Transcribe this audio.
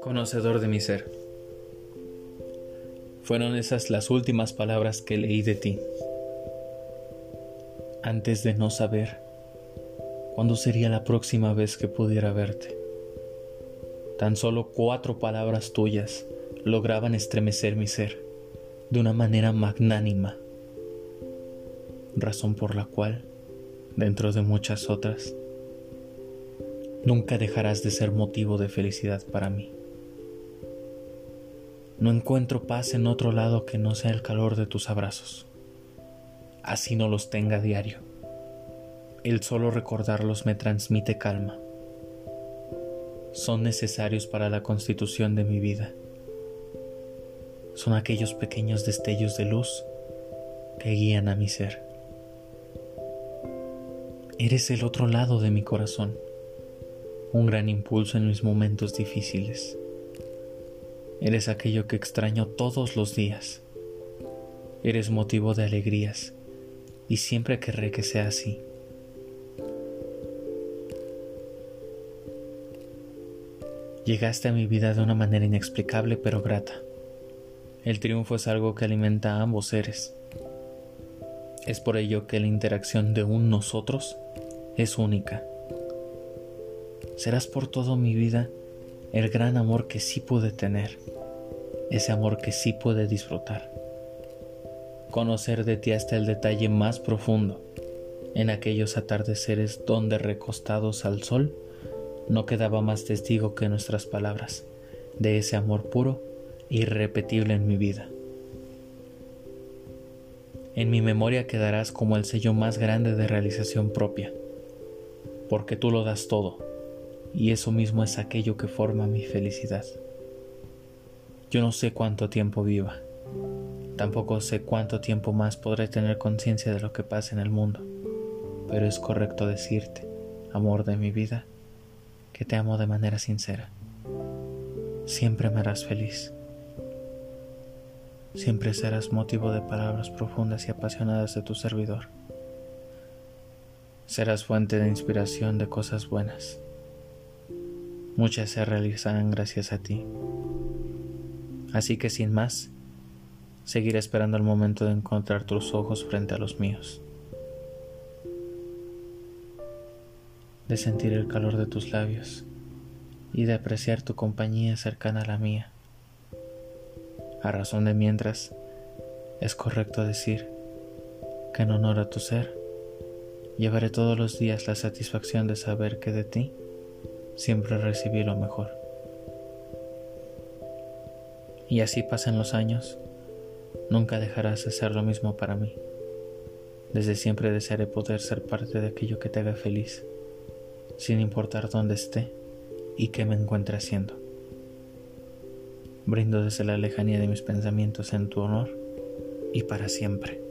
Conocedor de mi ser. Fueron esas las últimas palabras que leí de ti. Antes de no saber cuándo sería la próxima vez que pudiera verte. Tan solo cuatro palabras tuyas lograban estremecer mi ser de una manera magnánima, razón por la cual, dentro de muchas otras, nunca dejarás de ser motivo de felicidad para mí. No encuentro paz en otro lado que no sea el calor de tus abrazos. Así no los tenga diario. El solo recordarlos me transmite calma. Son necesarios para la constitución de mi vida. Son aquellos pequeños destellos de luz que guían a mi ser. Eres el otro lado de mi corazón, un gran impulso en mis momentos difíciles Eres aquello que extraño todos los días. Eres motivo de alegrías y siempre querré que sea así. Llegaste a mi vida de una manera inexplicable pero grata. El triunfo es algo que alimenta a ambos seres. Es por ello que la interacción de un nosotros es única. Serás por toda mi vida el gran amor que sí pude tener, ese amor que sí pude disfrutar. Conocer de ti hasta el detalle más profundo, en aquellos atardeceres donde recostados al sol, no quedaba más testigo que nuestras palabras de ese amor puro irrepetible en mi vida. En mi memoria quedarás como el sello más grande de realización propia, porque tú lo das todo y eso mismo es aquello que forma mi felicidad. Yo no sé cuánto tiempo viva, tampoco sé cuánto tiempo más podré tener conciencia de lo que pasa en el mundo, pero es correcto decirte, amor de mi vida, que te amo de manera sincera. Siempre me harás feliz. Siempre serás motivo de palabras profundas y apasionadas de tu servidor. Serás fuente de inspiración de cosas buenas muchas se realizarán gracias a ti. Así que sin más, seguiré esperando el momento de encontrar tus ojos frente a los míos, de sentir el calor de tus labios y de apreciar tu compañía cercana a la mía. A razón de mientras, es correcto decir que en honor a tu ser, llevaré todos los días la satisfacción de saber que de ti siempre recibí lo mejor. Y así pasan los años, nunca dejarás de ser lo mismo para mí. Desde siempre desearé poder ser parte de aquello que te haga feliz, sin importar dónde esté y qué me encuentre haciendo. Brindo desde la lejanía de mis pensamientos en tu honor y para siempre.